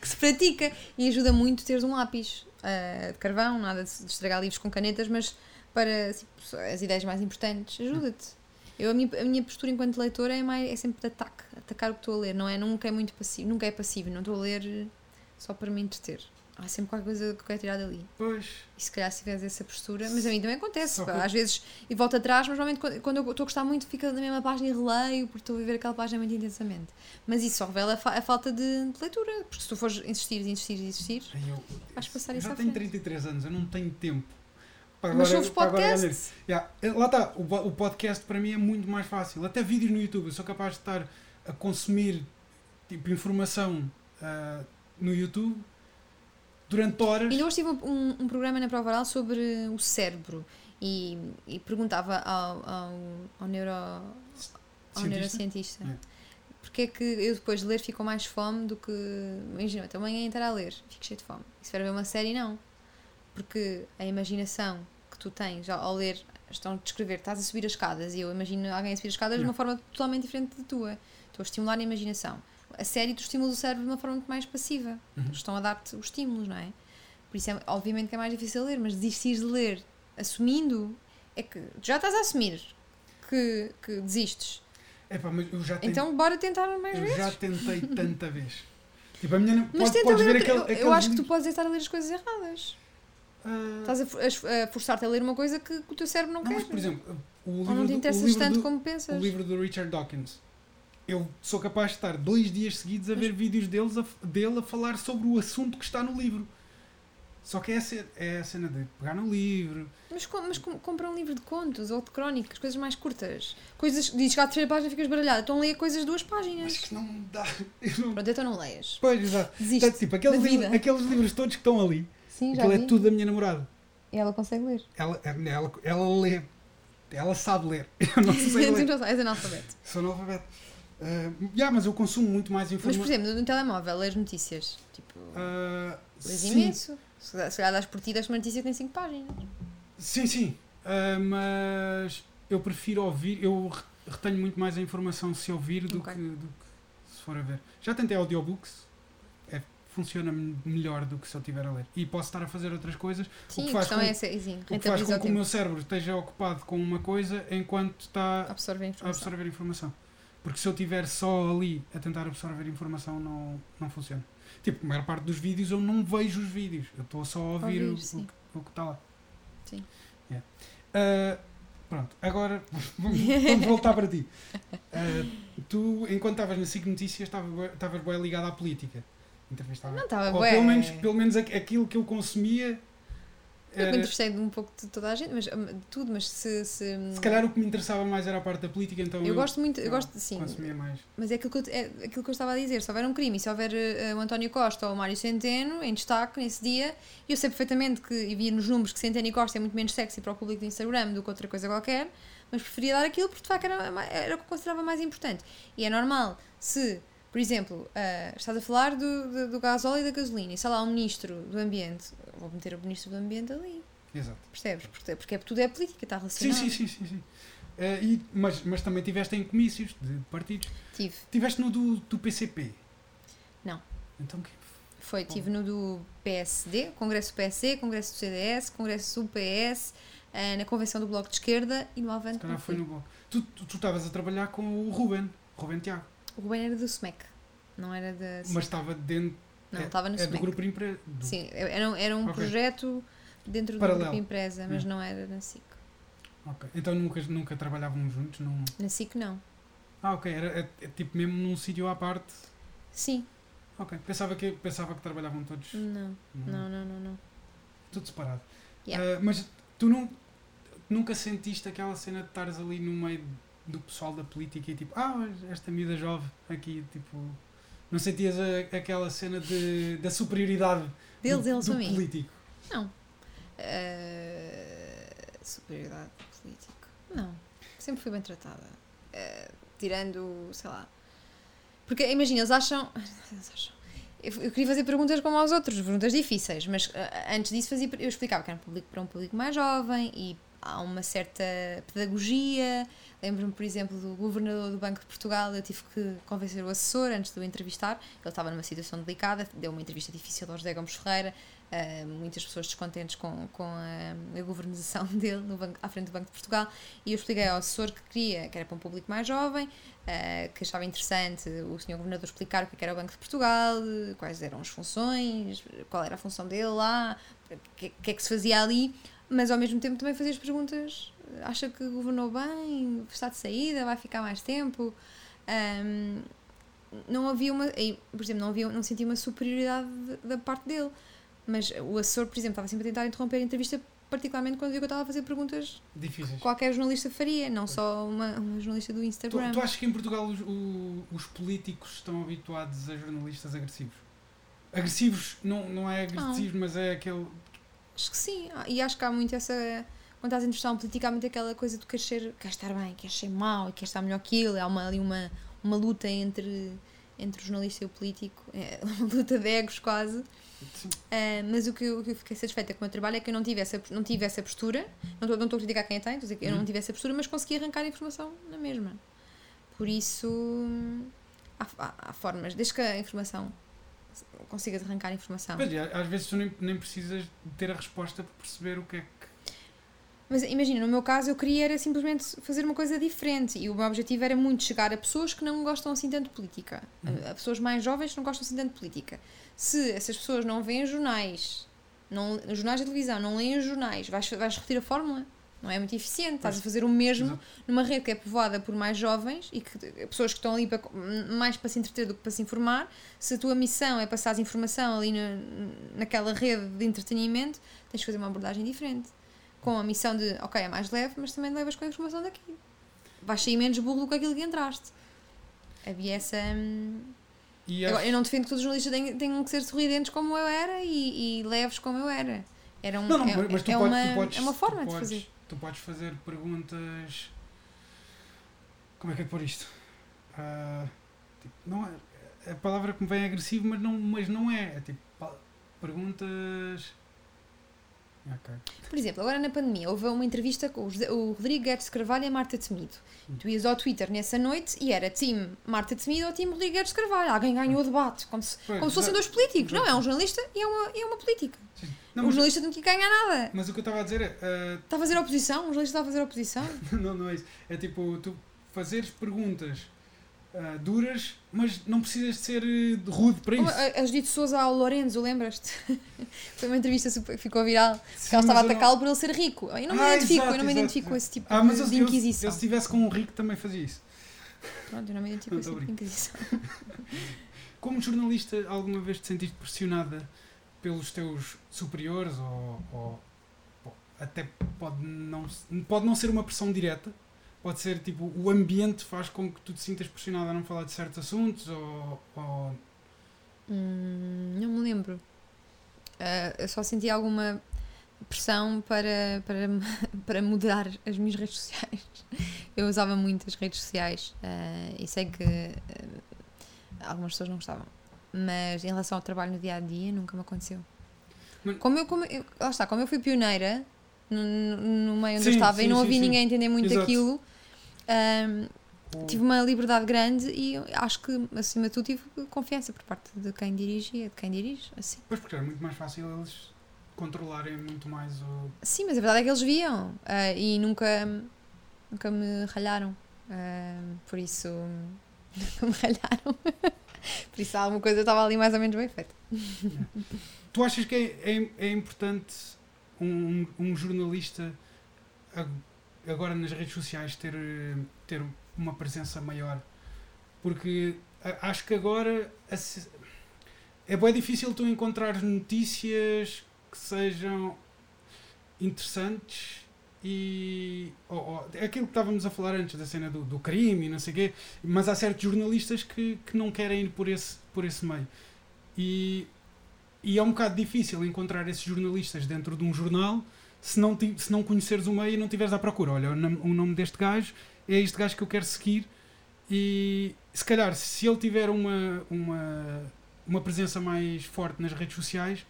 que se pratica e ajuda muito teres um lápis ah, de carvão, nada de estragar livros com canetas, mas para tipo, as ideias mais importantes, ajuda-te. Eu, a, minha, a minha postura enquanto leitora é, mais, é sempre de ataque, atacar o que estou a ler, não é? Nunca é muito passivo, nunca é passivo, não estou a ler só para me entreter. Há sempre qualquer coisa que eu quero tirar dali. Pois, E se calhar se tiveres essa postura, mas a mim também acontece, pá, às vezes, e volto atrás, mas normalmente quando, eu estou a gostar muito, fica na mesma página e releio, porque estou a viver aquela página muito intensamente. Mas isso só revela a, fa- a falta de, de leitura, porque se tu fores insistir, insistir, insistir, eu, Vais passar eu isso já tenho frente. 33 anos, eu não tenho tempo. Para mas agora- ouves agora ganhar podcasts. Yeah, lá está, o, o podcast para mim é muito mais fácil. Até vídeos no YouTube, eu sou capaz de estar a consumir tipo, informação ah, no YouTube durante horas. Ainda hoje tive um, um programa na Prova Oral sobre o cérebro e, e perguntava ao, ao, ao, neuro, ao Cientista? neurocientista É. porque é que eu depois de ler fico mais fome do que. Imagina, também estar a ler, fico cheio de fome. E se for a ver uma série, não. Porque a imaginação tu tens ao ler, estão a descrever, estás a subir as escadas e eu imagino alguém a subir as escadas de uma Yeah. forma totalmente diferente da tua. Estou a estimular a imaginação. A série, tu estimulas o cérebro de uma forma muito mais passiva. Uhum. Estão a dar-te os estímulos, não é? Por isso, é, obviamente, que é mais difícil ler, mas desistir de ler assumindo é que já estás a assumir que, que desistes. Epá, eu Então, bora tentar mais eu vezes. já tentei tanta vez. Tipo, a minha. não- Mas pode- tenta ler. outra- aquele, eu, eu acho que tu podes estar a ler as coisas erradas. Estás a, forçar-te a ler uma coisa que, o teu cérebro não, não, quer. mas por exemplo, o livro, Ou não te interessas tanto do, como pensas. o livro do Richard Dawkins. Eu sou capaz de estar dois dias seguidos a ver vídeos deles a, dele a falar sobre o assunto que está no livro. Só que é a, é cena de pegar no livro. Mas, mas com- compra um livro de contos ou de crónicas, coisas mais curtas. Coisas que dizes que à terceira página ficas baralhada. Então leia coisas de duas Mas páginas. que não dá. Eu não- Pronto, então não leias. Pois, exato. Desiste. Tipo, aqueles, livros, aqueles livros todos que estão ali, Sim, já aquilo vi. é tudo da minha namorada. E ela consegue ler. Ela, ela, ela lê. Ela sabe ler. Eu não sei ler. és analfabeto. Sou analfabeto. Uh, yeah, mas eu consumo muito mais Mas, por informação. exemplo, no telemóvel, lês notícias. Tipo, Uh, lês sim, imenso. Se se calhar das por ti, das uma notícia tem 5 páginas. sim, sim. Uh, mas eu prefiro ouvir. Eu re- retenho muito mais a informação se ouvir do, Ok. que, do que se for a ver. Já tentei audiobooks. É, funciona me- melhor do que se eu estiver a ler. E posso estar a fazer outras coisas. Sim, que a faz com- é essa. e Sim, O que faz com o que o meu cérebro esteja ocupado com uma coisa enquanto está Absorver a absorver informação. Porque se eu estiver só ali a tentar absorver informação, não, não funciona. Tipo, a maior parte dos vídeos eu não vejo os vídeos. Eu estou só a ouvir, Ouvir, o, o, que- o que está lá. Sim. Yeah. Ah, pronto, agora vamos voltar para ti. Ah, tu, enquanto estavas na SIC Notícias, estavas bem ligado à política. Entrevistava. Não estava Ou bué. pelo menos, pelo menos aqu- aquilo que eu consumia. Eu me interessei de um pouco de toda a gente, mas hum, de tudo, mas se. se, se calhar o que me interessava mais era a parte da política, então eu gosto muito, eu eu gosto, sim, consumia mais. mas é aquilo, que eu, é aquilo que eu estava a dizer. Se houver um crime, e se houver eh, o António Costa ou o Mário Centeno em destaque nesse dia, eu sei perfeitamente que, e vi nos números que Centeno e Costa é muito menos sexy para o público do Instagram do que outra coisa qualquer, mas preferia dar aquilo porque de facto era, era o que eu considerava mais importante. E é normal, se, por exemplo, eh, estás a falar do, do, do gasóleo e da gasolina, e sei lá, um ministro do ambiente, vou meter o ministro do ambiente ali. Exato. Percebes? Porque, porque é- tudo é política, está relacionado. sim, sim, sim. sim. Eh, e, mas, mas também tiveste em comícios de partidos. Tive. Tiveste no do, do PCP? Não. Então que. Foi, tive no do PSD, Congresso do PSD, Congresso do CDS, Congresso do PS, eh, na Convenção do Bloco de Esquerda e no Avante. Se calhar foi no bloco. Tu estavas a trabalhar com o Ruben, Ruben Tiago. O Ruben era do SMEC. Não era da. Mas estava dentro. não, é- estava no é do SMEC. grupo empresa. Sim, era, era um Ok. projeto dentro do Paralelo. grupo empresa, mas Hum. não era na SIC. Ok. Então nunca, nunca trabalhavam juntos? Não... Na SIC não. Ah, ok. Era é- é tipo mesmo num sítio à parte. Sim, Ok. Pensava que, pensava que trabalhavam todos. não, Hum, não, não, não, não. Tudo separado. Yeah. Ah, mas tu não, nunca sentiste aquela cena de estares ali no meio do pessoal da política e tipo, ah, esta miúda jovem aqui, tipo. Não sentias a- aquela cena de, da superioridade Deles, do, eles do a mim. político? Eh, superioridade política. Não. Sempre fui bem tratada. Eh, tirando, sei lá. Porque imagina, eles acham. Eles acham. Eu, eu queria fazer perguntas como aos outros, perguntas difíceis, mas eh, antes disso fazia, eu explicava que era um público para um público mais jovem e há uma certa pedagogia. Lembro-me, por exemplo, do governador do Banco de Portugal, eu tive que convencer o assessor antes de o entrevistar. Ele estava numa situação delicada, deu uma entrevista difícil ao José Gomes Ferreira, Uh, muitas pessoas descontentes com, com a, a governação dele no banco, à frente do Banco de Portugal e eu expliquei ao assessor que queria, que era para um público mais jovem, uh, que achava interessante o senhor governador explicar o que era o Banco de Portugal, quais eram as funções, qual era a função dele lá, o que, que é que se fazia ali, mas ao mesmo tempo também fazia as perguntas, acha que governou bem, está de saída, vai ficar mais tempo... Um, não havia uma, por exemplo, não, havia, não sentia uma superioridade de- da parte dele. Mas o assessor, por exemplo, estava sempre a tentar interromper a entrevista, particularmente quando viu que eu estava a fazer perguntas Difíceis. que qualquer jornalista faria, não só uma, uma jornalista do Tu, Instagram. tu achas que em Portugal os, o- os políticos estão habituados a jornalistas agressivos? Agressivos não, não é agressivos, mas é aquele. Acho que sim, Ah, e acho que há muito essa. Quando estás a entrevistar um político, há muito aquela coisa de queres ser, queres estar bem, queres ser mau e queres estar melhor que ele. Há uma, ali uma, uma luta entre, entre o jornalista e o político, é uma luta de egos quase. Uh, mas o que, eu, o que eu fiquei satisfeita com o meu trabalho é que eu não tive essa, não tive essa postura, não estou não estou a criticar quem a tem, estou a dizer que eu não Uhum. tive essa postura, mas consegui arrancar a informação na mesma. Por isso, hum, há, há, há formas, desde que a informação consigas arrancar a informação. E às vezes tu nem, nem precisas ter a resposta para perceber o que é que. Mas imagina, no meu caso, eu queria era simplesmente fazer uma coisa diferente e o meu objetivo era muito chegar a pessoas que não gostam assim tanto de política, Uhum. a, a pessoas mais jovens que não gostam assim tanto de política. Se essas pessoas não veem jornais, não, jornais de televisão, não leem jornais, vais, vais repetir a fórmula? Não é muito eficiente, estás a fazer o mesmo Exato. numa rede que é povoada por mais jovens e que pessoas que estão ali para, mais para se entreter do que para se informar. Se a tua missão é passar informação ali na, naquela rede de entretenimento, tens de fazer uma abordagem diferente. Com a missão de, ok, é mais leve, mas também levas com a informação daqui. Vais sair menos burro do que aquilo que entraste. Havia essa. hum, E Agora, acho- eu não defendo que todos os jornalistas tenham, tenham que ser sorridentes como eu era e, e leves como eu era. era um, Não, não, é, mas tu, é podes, uma, tu podes. é uma forma de podes, fazer. Tu podes fazer perguntas. Como é que é por isto? Ah, tipo, não é, a palavra que me vem é agressivo, mas não, mas não é. É tipo perguntas. Ok. Por exemplo, agora na pandemia houve uma entrevista com o, Rodrigo Guedes de Carvalho e a Marta Temido. Hum. Tu ias ao Twitter nessa noite e era time Marta Temido ou time Rodrigo Guedes de Carvalho. Alguém ganhou o debate, como se, Pois, como se fossem dois políticos. Não, é um exato. jornalista e é uma, e é uma política. Sim. Não, o jornalista não tinha que ganhar nada. mas o que eu estava a dizer é. ah, Está a fazer oposição? Um jornalista está a fazer oposição? não, não é isso. É tipo, tu fazeres perguntas ah, duras, mas não precisas de ser eh, rude para isso. a, a Judite Souza ao Lorenzo, lembras-te? Foi uma entrevista que ficou viral. Sim, Que ela estava a eu não- atacá-lo por ele ser rico. Eu não me Ah, identifico, exato, eu não me exato, identifico com esse tipo Ah, mas eu, de eu, inquisição. eu se estivesse com um rico também fazia isso. Pronto, eu não me identifico com esse tipo de inquisição. Como jornalista, alguma vez te sentiste pressionada pelos teus superiores ou, ou- até pode não, pode não ser uma pressão direta? Pode ser tipo, o ambiente faz com que tu te sintas pressionada a não falar de certos assuntos ou, ou- Hum, não me lembro. Ah, eu só senti alguma pressão para, para, para moderar as minhas redes sociais. Eu usava muito as redes sociais ah, e sei que ah, algumas pessoas não gostavam. Mas em relação ao trabalho no dia a dia, nunca me aconteceu. Mas- Como eu, como eu, lá está, como eu fui pioneira no, no meio onde Sim, eu estava e sim, não sim, havia sim. ninguém entender muito Exato. daquilo, ah, ou- tive uma liberdade grande e acho que, acima de tudo, tive confiança por parte de quem dirige e de quem dirige. Assim. Pois porque era muito mais fácil eles controlarem muito mais o. Sim, mas a verdade é que eles viam ah, e nunca, nunca me ralharam. Ah, por isso, Nunca me ralharam. Por isso alguma coisa estava ali mais ou menos bem feita. Tu achas que é, é, é importante um, um jornalista ag- agora nas redes sociais ter, ter uma presença maior? Porque acho que agora é bem difícil tu encontrar notícias que sejam interessantes e ou- é aquilo que estávamos a falar antes da cena do, do crime não sei o quê, mas há certos jornalistas que, que não querem ir por esse, por esse meio. E, e é um bocado difícil encontrar esses jornalistas dentro de um jornal se não, se não conheceres o meio e não estiveres à procura. Olha, o nome, o nome deste gajo é este gajo que eu quero seguir e se calhar se ele tiver uma, uma, uma presença mais forte nas redes sociais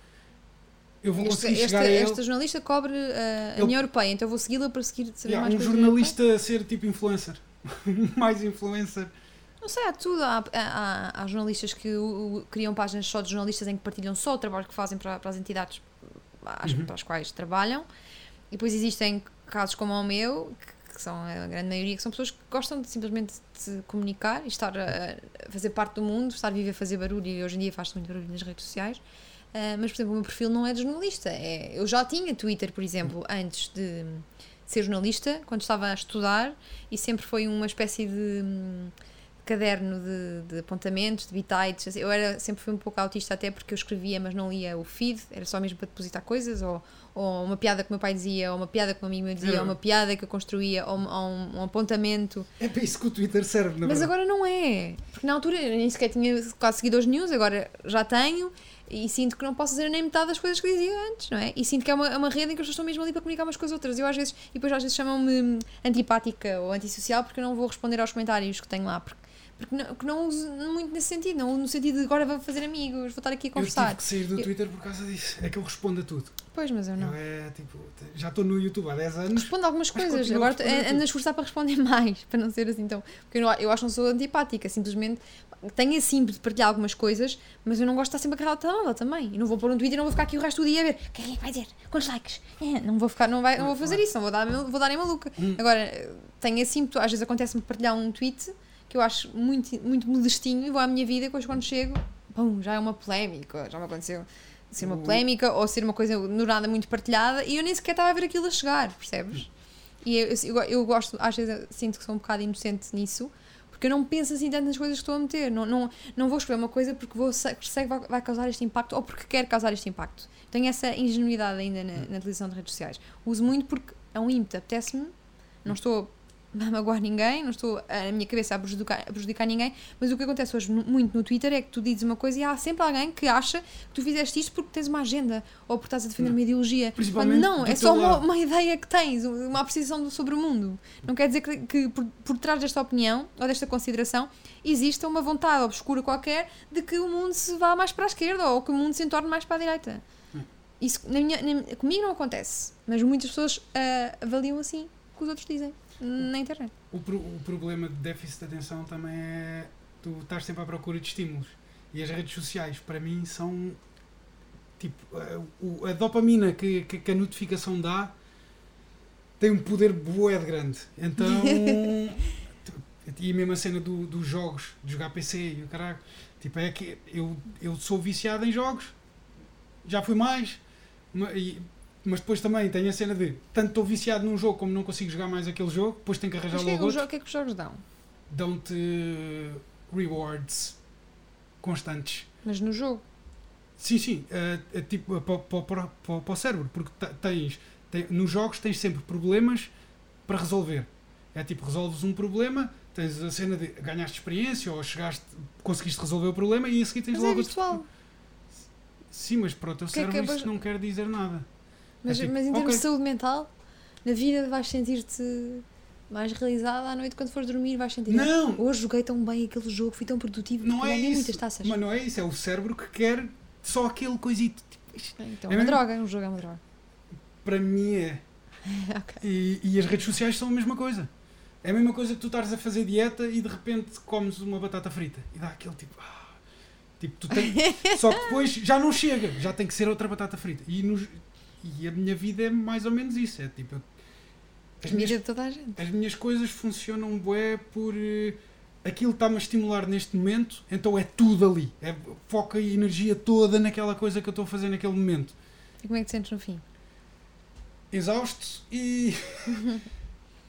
eu vou Este, conseguir este, chegar a ele. esta jornalista cobre uh, a Ele- União Europeia, então eu vou segui-la para seguir saber Yeah, mais um jornalista ser tipo influencer. mais influencer. Não sei, há tudo. Há, há, há jornalistas que o- o- criam páginas só de jornalistas em que partilham só o trabalho que fazem para, para as entidades às, Uhum. para as quais trabalham. E depois existem casos como o meu, que, que são a grande maioria, que são pessoas que gostam de simplesmente de comunicar e estar a, a fazer parte do mundo, estar a viver a fazer barulho. E hoje em dia faz-se muito barulho nas redes sociais. Ah, mas, por exemplo, o meu perfil não é de jornalista. É, eu já tinha Twitter, por exemplo, antes de ser jornalista, quando estava a estudar, e sempre foi uma espécie de hum, caderno de, de apontamentos, de bitites. assim, Eu era, sempre fui um pouco autista até porque eu escrevia, mas não lia o feed, era só mesmo para depositar coisas, ou, ou uma piada que o meu pai dizia, ou uma piada que um amigo meu dizia, Era. ou uma piada que eu construía, ou, um- ou um, um apontamento. É para isso que o Twitter serve, na Mas verdade. agora não é. Porque na altura eu nem sequer tinha quase seguidores news, agora já tenho e sinto que não posso dizer nem metade das coisas que dizia antes, não é? E sinto que é uma, é uma rede em que as pessoas estão mesmo ali para comunicar umas com as outras. Eu às vezes, e depois às vezes chamam-me antipática ou antissocial porque eu não vou responder aos comentários que tenho lá. Porque, porque não, que não uso muito nesse sentido, não no sentido de agora vou fazer amigos, vou estar aqui a Eu conversar. tive que sair do Eu- Twitter por causa disso. É que eu respondo a tudo. Pois, mas eu não. Eu é tipo, já estou no YouTube há 10 anos. Respondo algumas Mas coisas, a agora ando a esforçar para responder mais, para não ser assim tão. Porque eu, não, eu acho que não sou antipática, simplesmente tenho assim de partilhar algumas coisas, mas eu não gosto de estar sempre agarrado ao telemóvel também. E não vou pôr um Twitter e não vou ficar aqui o resto do dia a ver quem é que vai dizer, quantos likes. É, não vou ficar, não, vai, não vou fazer isso, não vou dar, vou dar em maluca. Hum. Agora, tenho assim, às vezes acontece-me partilhar um tweet que eu acho muito, muito modestinho e vou à minha vida e depois quando chego, pum, já é uma polémica, já me aconteceu ser uma O- polémica ou ser uma coisa no nada muito partilhada e eu nem sequer estava a ver aquilo a chegar, percebes? E eu, eu, eu gosto, às vezes eu sinto que sou um bocado inocente nisso, porque eu não penso assim tanto nas coisas que estou a meter. Não, não, não vou escrever uma coisa porque vou, sei sei que vai, vai causar este impacto ou porque quero causar este impacto. Tenho essa ingenuidade ainda na, na utilização de redes sociais. Uso muito porque é um ímpeto, apetece-me, não estou a magoar ninguém, não estou a minha cabeça a prejudicar, a prejudicar ninguém, mas o que acontece hoje no- muito no Twitter é que tu dizes uma coisa e há sempre alguém que acha que tu fizeste isto porque tens uma agenda ou porque estás a defender Não. uma ideologia. Quando Principalmente não, é só uma, uma ideia que tens, uma apreciação sobre o mundo. Não quer dizer que, que por, por trás desta opinião ou desta consideração exista uma vontade obscura qualquer de que o mundo se vá mais para a esquerda ou que o mundo se entorne mais para a direita. Hum. Isso na minha, na- comigo não acontece, mas muitas pessoas ah, avaliam assim o que os outros dizem na internet. O, pro- o problema de déficit de atenção também é tu estás sempre à procura de estímulos. E as redes sociais, para mim, são tipo a, o- a dopamina que, que, que a notificação dá tem um poder bué de grande. Então. e mesmo a cena do- dos jogos, de jogar PC e o caralho. Tipo, é que eu, eu sou viciado em jogos, já fui mais, ma- e- mas depois também tenho a cena de tanto estou viciado num jogo como não consigo jogar mais aquele jogo, depois tenho que arranjar Mas o que, é logo que os outro jo- o que é que os jogos dão? dão-te rewards constantes. Mas no jogo. Sim, sim, é, é tipo para, para, o cérebro, porque te- tens, tem- nos jogos tens sempre problemas para resolver. É tipo, resolves um problema, tens a cena de ganhaste experiência ou chegaste, conseguiste resolver o problema e a seguir tens Mas é logo. outro- virtual. Sim, mas para o teu Que é que cérebro é- isso não quer dizer nada. Mas, É tipo, mas em termos ok. de saúde mental, na vida vais sentir-te mais realizada à noite quando fores dormir, vais sentir. Não! Hoje joguei tão bem aquele jogo, fui tão produtivo, Não porque é isso. muitas taças. Mas não é isso, é o cérebro que quer só aquele coisito. Tipo, isto Então É é uma mesmo? droga, um jogo é uma droga. para mim é. ok. E, e as redes sociais são a mesma coisa. É a mesma coisa que tu estares a fazer dieta e de repente comes uma batata frita e dá aquele tipo. ah, tipo tu tens, só que depois já não chega, já tem que ser outra batata frita. E, nos- e a minha vida é mais ou menos isso. É tipo. as, minhas, de toda a gente. as minhas coisas funcionam bué por. eh, aquilo está-me a estimular neste momento, então é tudo ali. É, foca a energia toda naquela coisa que eu estou a fazer naquele momento. E como é que te sentes no fim? Exausto e.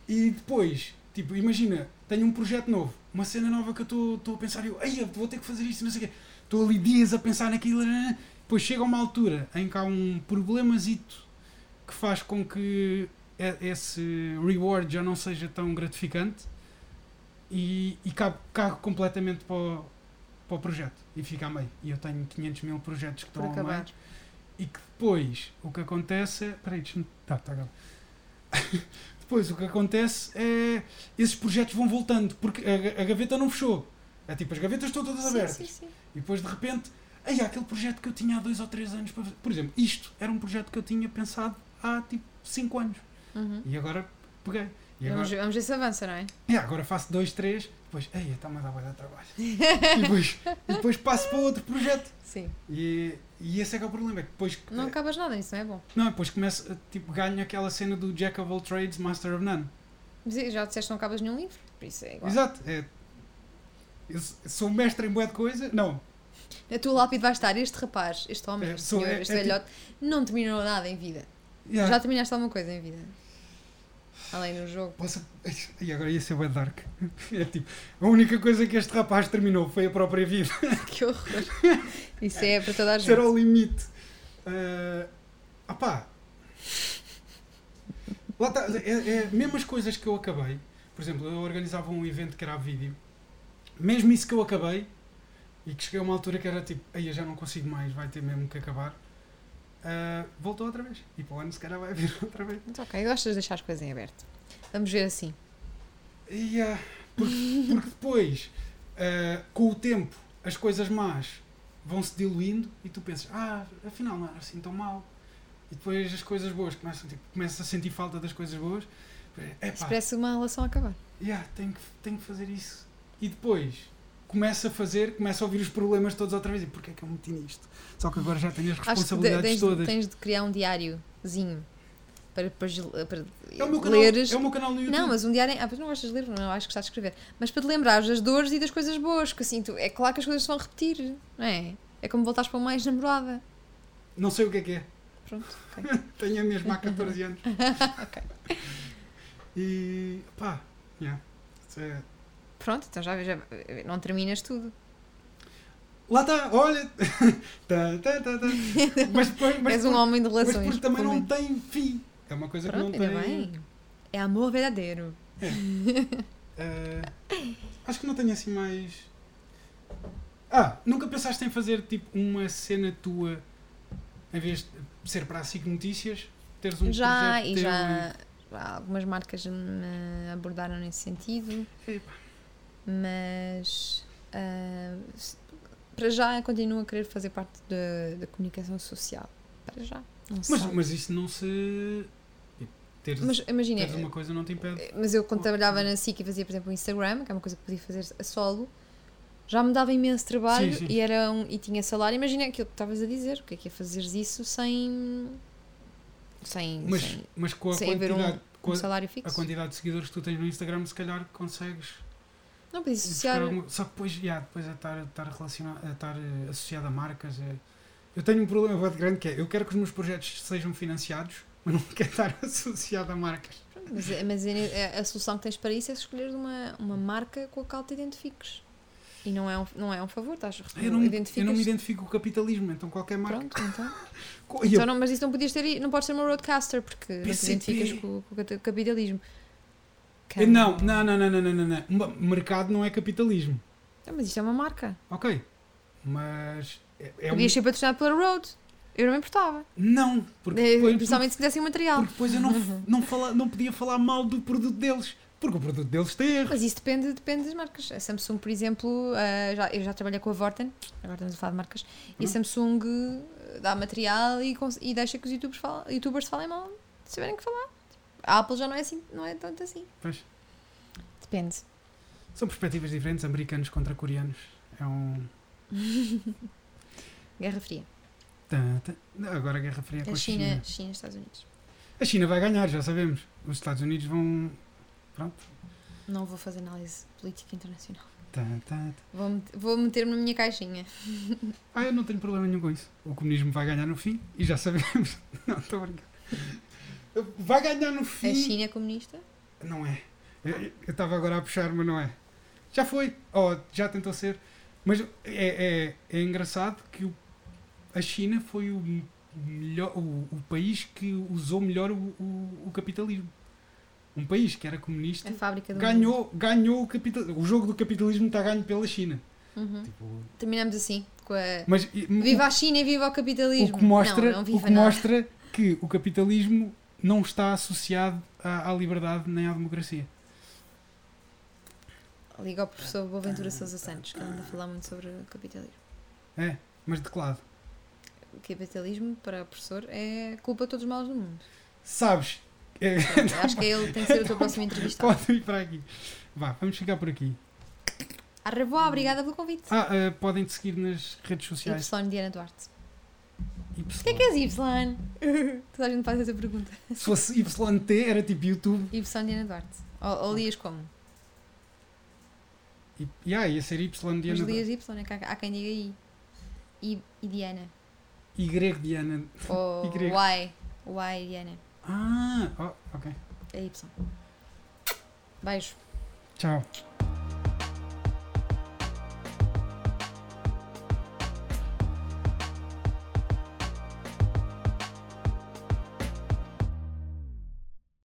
e depois, tipo, imagina, tenho um projeto novo, uma cena nova que eu estou- a pensar, eu, ei, eu vou ter que fazer isto, não sei o quê. Estou ali dias a pensar naquilo, depois chega uma altura em que há um problemazito que faz com que esse reward já não seja tão gratificante e, e cago completamente para o, para o projeto e fica a meio. E eu tenho 500 mil projetos que estão a meio e que depois o que acontece é. Peraí, deixa-me. Tá, tá, galo. Depois o que acontece é. Esses projetos vão voltando, porque a, a gaveta não fechou. É tipo, as gavetas estão todas Sim, abertas. sim, sim. E depois de repente. Aí há aquele projeto que eu tinha há dois ou três anos para fazer. Por exemplo, isto era um projeto que eu tinha pensado há tipo 5 anos. Uhum. E agora peguei. E Vamos, agora, vamos ver se avança, não é? é, agora faço dois, três, depois, ei, está mais a dar trabalho. e, depois, e depois passo para outro projeto. Sim. E, e esse é que é o problema. É que depois, Não acabas nada, isso não é bom. Não, depois começa, tipo, ganho aquela cena do Jack of all trades, Master of none. Mas já disseste que não acabas nenhum livro, por isso é igual. Exato. É, sou mestre em boa de coisa. Não. A tua lápide vai estar, este rapaz, este homem, É, este senhor, este é tipo- velhote, não terminou nada em vida. Yeah. Já terminaste alguma coisa em vida? Além do jogo. Posso... E agora ia ser bem dark. É tipo, a única coisa que este rapaz terminou foi a própria vida. Que horror. Isso é para toda a Isso era gente. o limite. Uh, opá. Lá está. É, é, mesmo as coisas que eu acabei. Por exemplo, eu organizava um evento que era a vídeo. Mesmo isso que eu acabei. E que cheguei a uma altura que era tipo, aí eu já não consigo mais, vai ter mesmo que acabar. uh, voltou outra vez. E para o ano se calhar vai vir outra vez. Mas ok, gostas de deixar as coisas em aberto. Vamos ver assim. E, ah, porque, porque depois, ah, com o tempo, as coisas más vão se diluindo e tu pensas, ah, afinal não era assim tão mal. E depois as coisas boas começam, tipo, começas a sentir falta das coisas boas. É Isso parece uma relação a acabar. yeah, tenho, que, tenho que fazer isso. E depois começa a fazer, começa a ouvir os problemas todos outra vez. E porquê é que eu meti nisto? Só que agora já tenho as Acho que responsabilidades tens, de- todas. tens de criar um diáriozinho para depois para é, o meu canal, leres. é o meu canal no YouTube. Não, mas um diário. Ah, pois não gostas de ler, não acho que estás a escrever. Mas para te lembrares das dores e das coisas boas, porque assim, tu, é claro que as coisas se vão repetir, não é? É como voltares para uma ex-namorada. Não sei o que é que é. Pronto, ok. Tenho a mesma há 14 anos. Ok. E pá, yeah. Isso é- Pronto, então já, já não terminas tudo. Lá está, olha! tá, tá, tá, tá. Mas, depois- mas, És um por- homem de mas relações. porque também não menos. tem fim. É uma coisa Pronto, que não tem. bem. É amor verdadeiro. Eh, acho que não tenho assim mais. Ah, nunca pensaste em fazer tipo uma cena tua em vez de ser para a SIC Notícias? Teres um já, projeto e já já algumas marcas me abordaram nesse sentido, Epá. Mas se- para já continuo a querer fazer parte da, comunicação social. Para já. Mas, mas isso não se. Teres, Mas imagina, teres uma coisa não te impede. mas eu quando trabalhava na SIC e fazia, por exemplo, o Instagram, que é uma coisa que podia fazer a solo, já me dava imenso trabalho Sim, sim. E, era um, e tinha salário. Imagina aquilo que estavas a dizer, o que é que é fazeres isso sem. sem, Mas, sem, mas com a um- quantidade. um a- salário a fixo. quantidade de seguidores que tu tens no Instagram, se calhar consegues Não, buscar associar. alguma- Só que depois, yeah, depois é estar, estar, relacionado, é estar eh, associado a marcas. é- Eu tenho um problema muito grande que é eu quero que os meus projetos sejam financiados, mas não quero estar associado a marcas. Mas, mas a, a solução que tens para isso é escolher uma, uma marca com a qual te identifiques. E não é um, não é um favor, estás Eu não, me- eu identificas. não me identifico com o capitalismo, então qualquer marca. Pronto, então. Co- e eu- Então não, mas isso não podias ter, não podes ser uma roadcaster porque não te PCP. identificas com, com o capitalismo. Não, não, não, não, não, não, não, Mercado não é capitalismo. Não, mas isto é uma marca. Ok. Mas é, é um... Podias ser patrocinado pela Road. Eu não me importava. Não, porque depois, Principalmente se quisessem material. porque depois eu não, não, fala, não podia falar mal do produto deles. Porque o produto deles tem erro. Mas isso depende, depende das marcas. A Samsung, por exemplo, ah, já, eu já trabalhei com a Vorten, agora estamos a falar de marcas, e a Uhum. Samsung eh, dá material e, e deixa que os youtubers, falam, youtubers falem mal se tiverem que falar. A Apple já não é assim, não é tanto assim. Pois. Depende. São perspectivas diferentes, americanos contra coreanos. É um. Guerra Fria. Tá, tá. Agora a Guerra Fria é com A China, China. China, Estados Unidos. A China vai ganhar, já sabemos. Os Estados Unidos vão. Pronto. Não vou fazer análise política internacional. Tá. Vou, met- vou meter-me na minha caixinha. Ah, eu não tenho problema nenhum com isso. O comunismo vai ganhar no fim e já sabemos. Não, estou a brincar. Vai ganhar no fim. A China é comunista? Não é. Eu estava agora a puxar, mas não é. Já foi. Oh, já tentou ser. Mas é, é, é engraçado que o- a China foi o, melhor, o, o país que usou melhor o, o, capitalismo. Um país que era comunista ganhou, ganhou o capitalismo. O jogo do capitalismo está ganho pela China. Uhum. Tipo, Terminamos assim. Com a... mas Viva a China e viva o capitalismo! o que mostra, não, não o que nada. mostra que o capitalismo não está associado à, à liberdade nem à democracia. Liga ao professor Boaventura Sousa Santos, que anda a falar muito sobre o capitalismo. É, mas de que lado? O capitalismo, para o professor, é culpa de todos os males do mundo. Sabes? É, Pronto, acho que ele tem que ser o teu próximo entrevistado. pode ir para aqui. Vá, vamos ficar por aqui. A revoar, obrigada pelo convite. Ah, eh, podem te seguir nas redes sociais. Y Diana Duarte. Y. O que é que és Y? Toda a gente faz essa pergunta. Se fosse YT, era tipo YouTube. Y Diana Duarte. Ou, ou lias como? E yeah, ia ser Y Mas Diana. lias Y, é que há, há quem diga I. I, I Diana. Y Diana. Ou Y. Y. Y Diana. Ah, oh, ok. É Y. Beijo. Tchau.